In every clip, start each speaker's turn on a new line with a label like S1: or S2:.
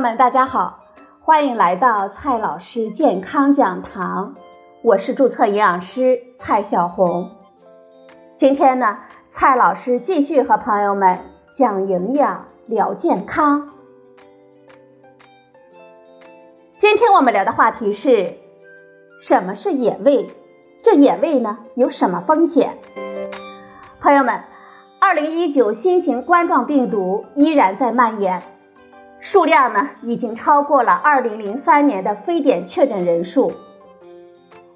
S1: 友们，大家好，欢迎来到蔡老师健康讲堂，我是注册营养师蔡小红。今天呢，蔡老师继续和朋友们讲营养、聊健康。今天我们聊的话题是什么是野味？这野味呢有什么风险？朋友们，二零一九新型冠状病毒依然在蔓延。数量呢，已经超过了2003年的非典确诊人数。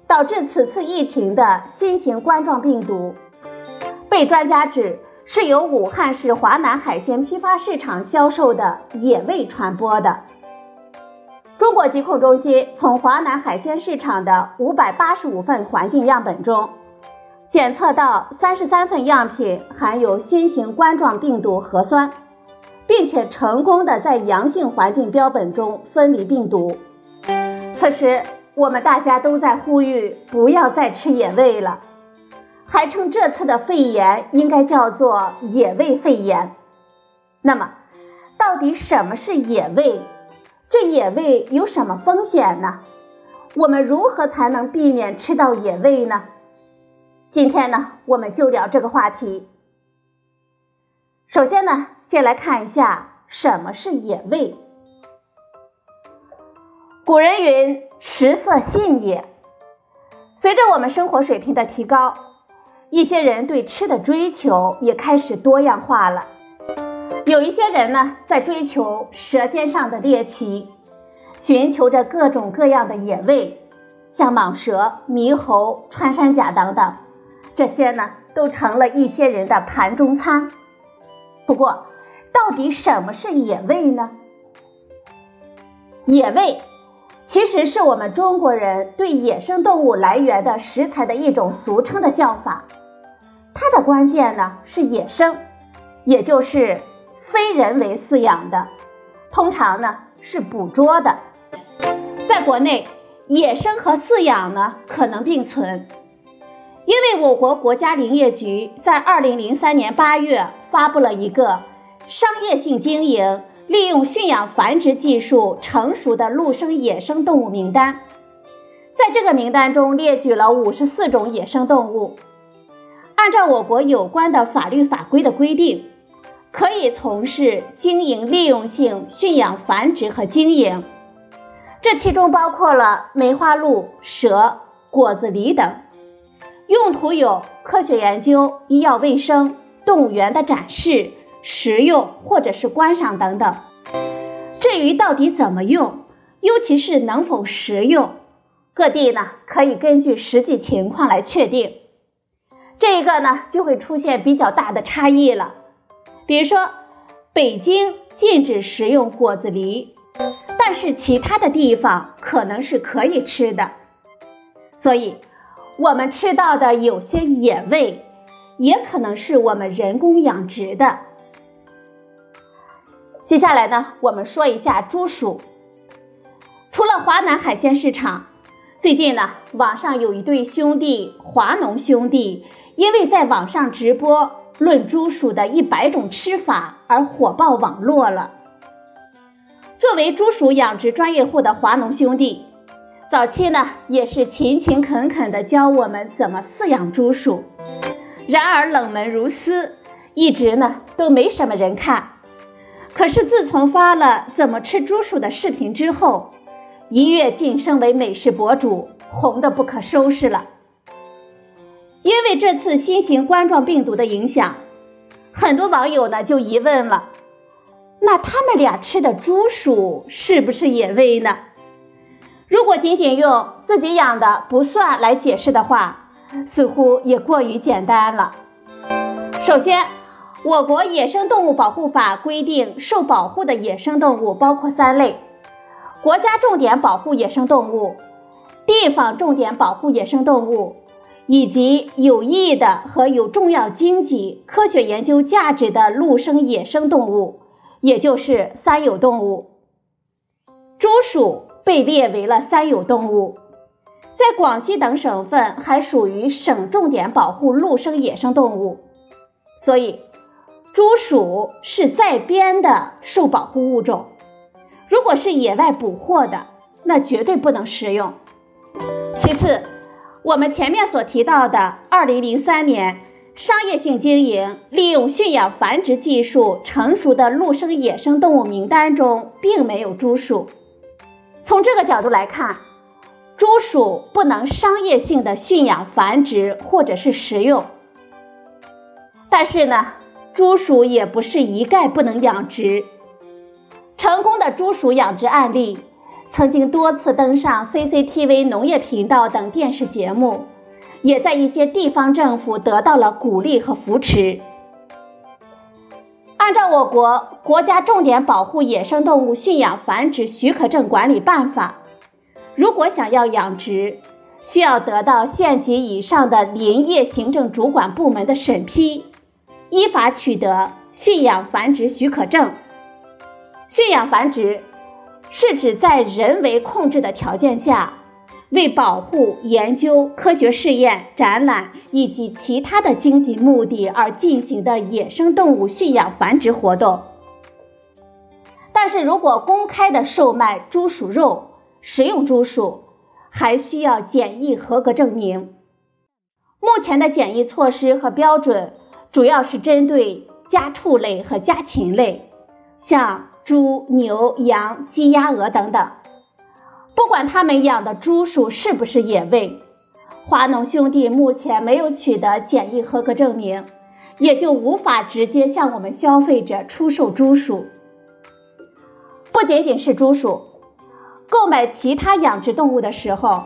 S1: 导致此次疫情的新型冠状病毒，被专家指是由武汉市华南海鲜批发市场销售的野味传播的。中国疾控中心从华南海鲜市场的585份环境样本中，检测到33份样品含有新型冠状病毒核酸。并且成功的在阳性环境标本中分离病毒。此时，我们大家都在呼吁不要再吃野味了，还称这次的肺炎应该叫做野味肺炎。那么，到底什么是野味？这野味有什么风险呢？我们如何才能避免吃到野味呢？今天呢，我们就聊这个话题。首先呢，先来看一下什么是野味。古人云：“食色性也。”随着我们生活水平的提高，一些人对吃的追求也开始多样化了。有一些人呢，在追求舌尖上的猎奇，寻求着各种各样的野味，像蟒蛇、猕猴、穿山甲等等，这些呢，都成了一些人的盘中餐。不过，到底什么是野味呢？野味其实是我们中国人对野生动物来源的食材的一种俗称的叫法。它的关键呢是野生，也就是非人为饲养的，通常呢是捕捉的。在国内，野生和饲养呢可能并存。因为我国国家林业局在二零零三年八月发布了一个商业性经营、利用驯养繁殖技术成熟的陆生野生动物名单，在这个名单中列举了五十四种野生动物，按照我国有关的法律法规的规定，可以从事经营利用性驯养繁殖和经营，这其中包括了梅花鹿、蛇、果子狸等。用途有科学研究、医药卫生、动物园的展示、食用或者是观赏等等。至于到底怎么用，尤其是能否食用，各地呢可以根据实际情况来确定。这一个呢就会出现比较大的差异了。比如说，北京禁止食用果子狸，但是其他的地方可能是可以吃的。所以。我们吃到的有些野味，也可能是我们人工养殖的。接下来呢，我们说一下猪鼠。除了华南海鲜市场，最近呢，网上有一对兄弟华农兄弟，因为在网上直播论猪鼠的一百种吃法而火爆网络了。作为猪鼠养殖专业户的华农兄弟。早期呢，也是勤勤恳恳地教我们怎么饲养猪鼠，然而冷门如斯，一直呢都没什么人看。可是自从发了怎么吃猪鼠的视频之后，一跃晋升为美食博主，红的不可收拾了。因为这次新型冠状病毒的影响，很多网友呢就疑问了：那他们俩吃的猪鼠是不是野味呢？如果仅仅用自己养的不算来解释的话，似乎也过于简单了。首先，我国《野生动物保护法》规定，受保护的野生动物包括三类：国家重点保护野生动物、地方重点保护野生动物，以及有益的和有重要经济、科学研究价值的陆生野生动物，也就是三有动物。猪鼠。被列为了三有动物，在广西等省份还属于省重点保护陆生野生动物，所以猪鼠是在编的受保护物种。如果是野外捕获的，那绝对不能食用。其次，我们前面所提到的2003年商业性经营、利用驯养繁殖技术成熟的陆生野生动物名单中，并没有猪鼠。从这个角度来看，猪鼠不能商业性的驯养繁殖或者是食用。但是呢，猪鼠也不是一概不能养殖。成功的猪鼠养殖案例，曾经多次登上 CCTV 农业频道等电视节目，也在一些地方政府得到了鼓励和扶持。按照我国国家重点保护野生动物驯养繁殖许可证管理办法，如果想要养殖，需要得到县级以上的林业行政主管部门的审批，依法取得驯养繁殖许可证。驯养繁殖是指在人为控制的条件下，为保护、研究、科学试验、展览以及其他的经济目的而进行的野生动物驯养繁殖活动。但是如果公开的售卖猪鼠肉、食用猪鼠，还需要检疫合格证明。目前的检疫措施和标准主要是针对家畜类和家禽类，像。猪、牛、羊、鸡、鸭、鹅等等，不管他们养的猪鼠是不是野味，华农兄弟目前没有取得检疫合格证明，也就无法直接向我们消费者出售猪鼠。不仅仅是猪鼠，购买其他养殖动物的时候，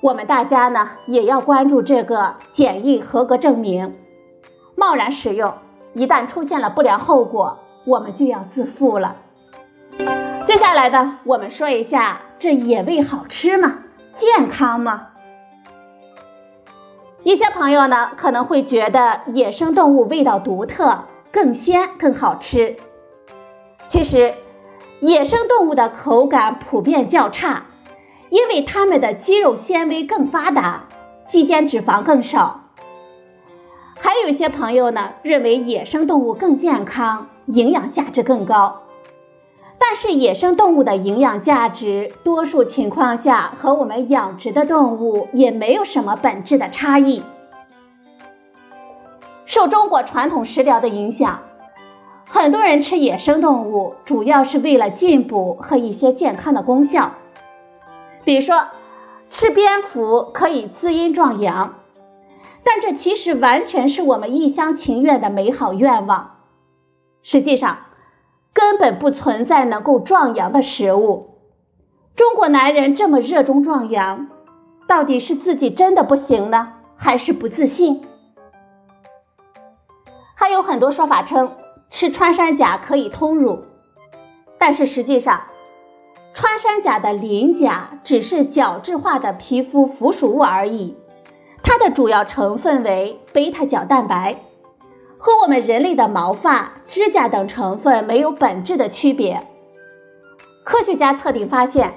S1: 我们大家呢也要关注这个检疫合格证明。贸然使用，一旦出现了不良后果，我们就要自负了。接下来呢，我们说一下这野味好吃吗？健康吗？一些朋友呢可能会觉得野生动物味道独特，更鲜更好吃。其实，野生动物的口感普遍较差，因为它们的肌肉纤维更发达，肌间脂肪更少。还有一些朋友呢认为野生动物更健康，营养价值更高。但是野生动物的营养价值，多数情况下和我们养殖的动物也没有什么本质的差异。受中国传统食疗的影响，很多人吃野生动物主要是为了进补和一些健康的功效，比如说吃蝙蝠可以滋阴壮阳，但这其实完全是我们一厢情愿的美好愿望。实际上。根本不存在能够壮阳的食物。中国男人这么热衷壮阳，到底是自己真的不行呢，还是不自信？还有很多说法称吃穿山甲可以通乳，但是实际上，穿山甲的鳞甲只是角质化的皮肤附属物而已，它的主要成分为贝塔角蛋白。和我们人类的毛发、指甲等成分没有本质的区别。科学家测定发现，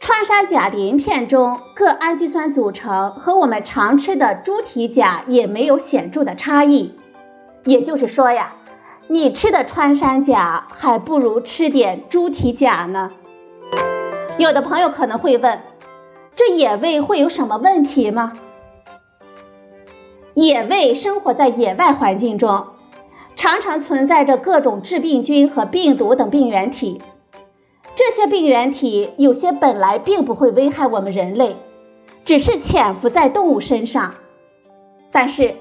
S1: 穿山甲鳞片中各氨基酸组成和我们常吃的猪蹄甲也没有显著的差异。也就是说呀，你吃的穿山甲还不如吃点猪蹄甲呢。有的朋友可能会问，这野味会有什么问题吗？野味生活在野外环境中，常常存在着各种致病菌和病毒等病原体。这些病原体有些本来并不会危害我们人类，只是潜伏在动物身上。但是，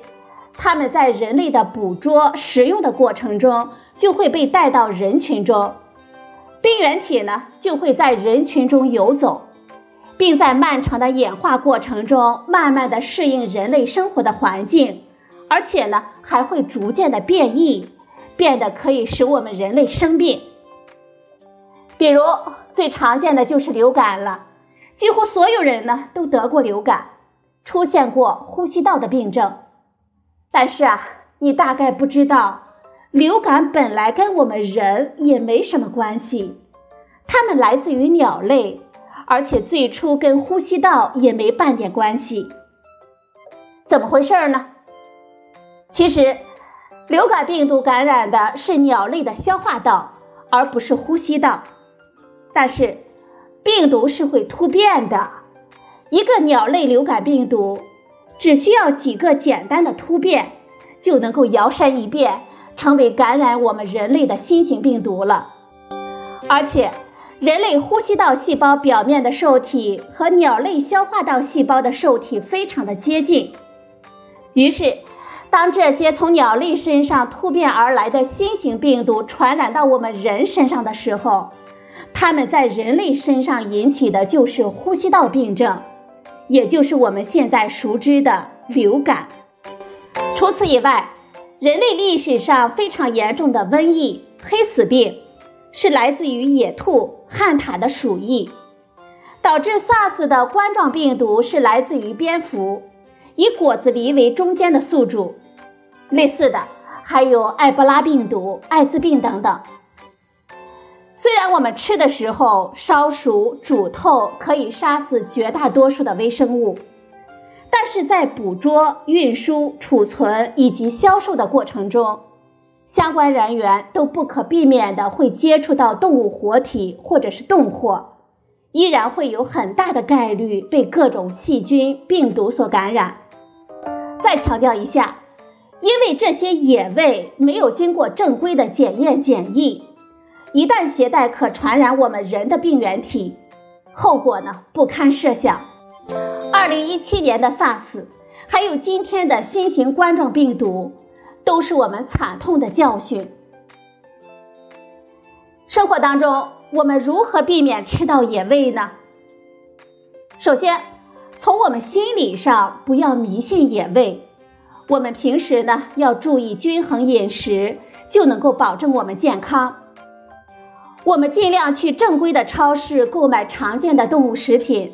S1: 它们在人类的捕捉、食用的过程中，就会被带到人群中，病原体呢就会在人群中游走。并在漫长的演化过程中，慢慢的适应人类生活的环境，而且呢，还会逐渐的变异，变得可以使我们人类生病。比如最常见的就是流感了，几乎所有人呢都得过流感，出现过呼吸道的病症。但是啊，你大概不知道，流感本来跟我们人也没什么关系，它们来自于鸟类。而且最初跟呼吸道也没半点关系，怎么回事呢？其实，流感病毒感染的是鸟类的消化道，而不是呼吸道。但是病毒是会突变的，一个鸟类流感病毒只需要几个简单的突变，就能够摇身一变成为感染我们人类的新型病毒了。而且，人类呼吸道细胞表面的受体和鸟类消化道细胞的受体非常的接近，于是。当这些从鸟类身上突变而来的新型病毒传染到我们人身上的时候，它们在人类身上引起的就是呼吸道病症，也就是我们现在熟知的流感。除此以外，人类历史上非常严重的瘟疫——黑死病，是来自于野兔、旱獭的鼠疫；导致 SARS 的冠状病毒是来自于蝙蝠，以果子狸为中间的宿主。类似的还有埃博拉病毒、艾滋病等等。虽然我们吃的时候烧熟、煮透可以杀死绝大多数的微生物，但是在捕捉、运输、储存以及销售的过程中，相关人员都不可避免的会接触到动物活体或者是冻货，依然会有很大的概率被各种细菌、病毒所感染。再强调一下。因为这些野味没有经过正规的检验检疫，一旦携带可传染我们人的病原体，后果呢不堪设想。二零一七年的 SARS，还有今天的新型冠状病毒，都是我们惨痛的教训。生活当中，我们如何避免吃到野味呢？首先，从我们心理上不要迷信野味。我们平时呢要注意均衡饮食，就能够保证我们健康。我们尽量去正规的超市购买常见的动物食品，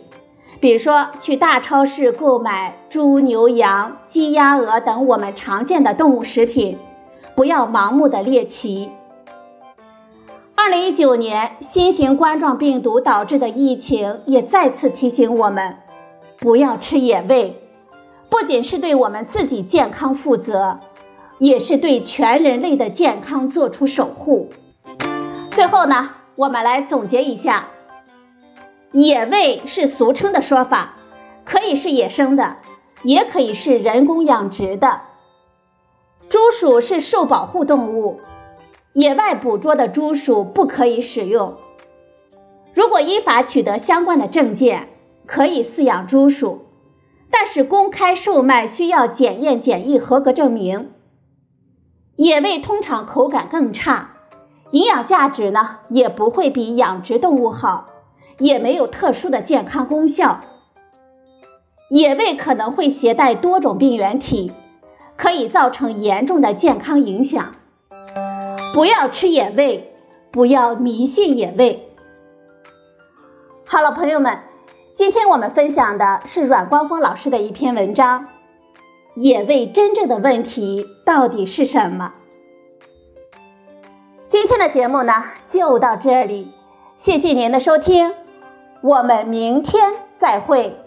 S1: 比如说去大超市购买猪、牛、羊、鸡、鸭、鹅等我们常见的动物食品，不要盲目的猎奇。二零一九年新型冠状病毒导致的疫情也再次提醒我们，不要吃野味。不仅是对我们自己健康负责，也是对全人类的健康做出守护。最后呢，我们来总结一下：野味是俗称的说法，可以是野生的，也可以是人工养殖的。猪鼠是受保护动物，野外捕捉的猪鼠不可以使用。如果依法取得相关的证件，可以饲养猪鼠。但是公开售卖需要检验检疫合格证明。野味通常口感更差，营养价值呢也不会比养殖动物好，也没有特殊的健康功效。野味可能会携带多种病原体，可以造成严重的健康影响。不要吃野味，不要迷信野味。好了，朋友们。今天我们分享的是阮光峰老师的一篇文章，《野味真正的问题到底是什么》。今天的节目呢就到这里，谢谢您的收听，我们明天再会。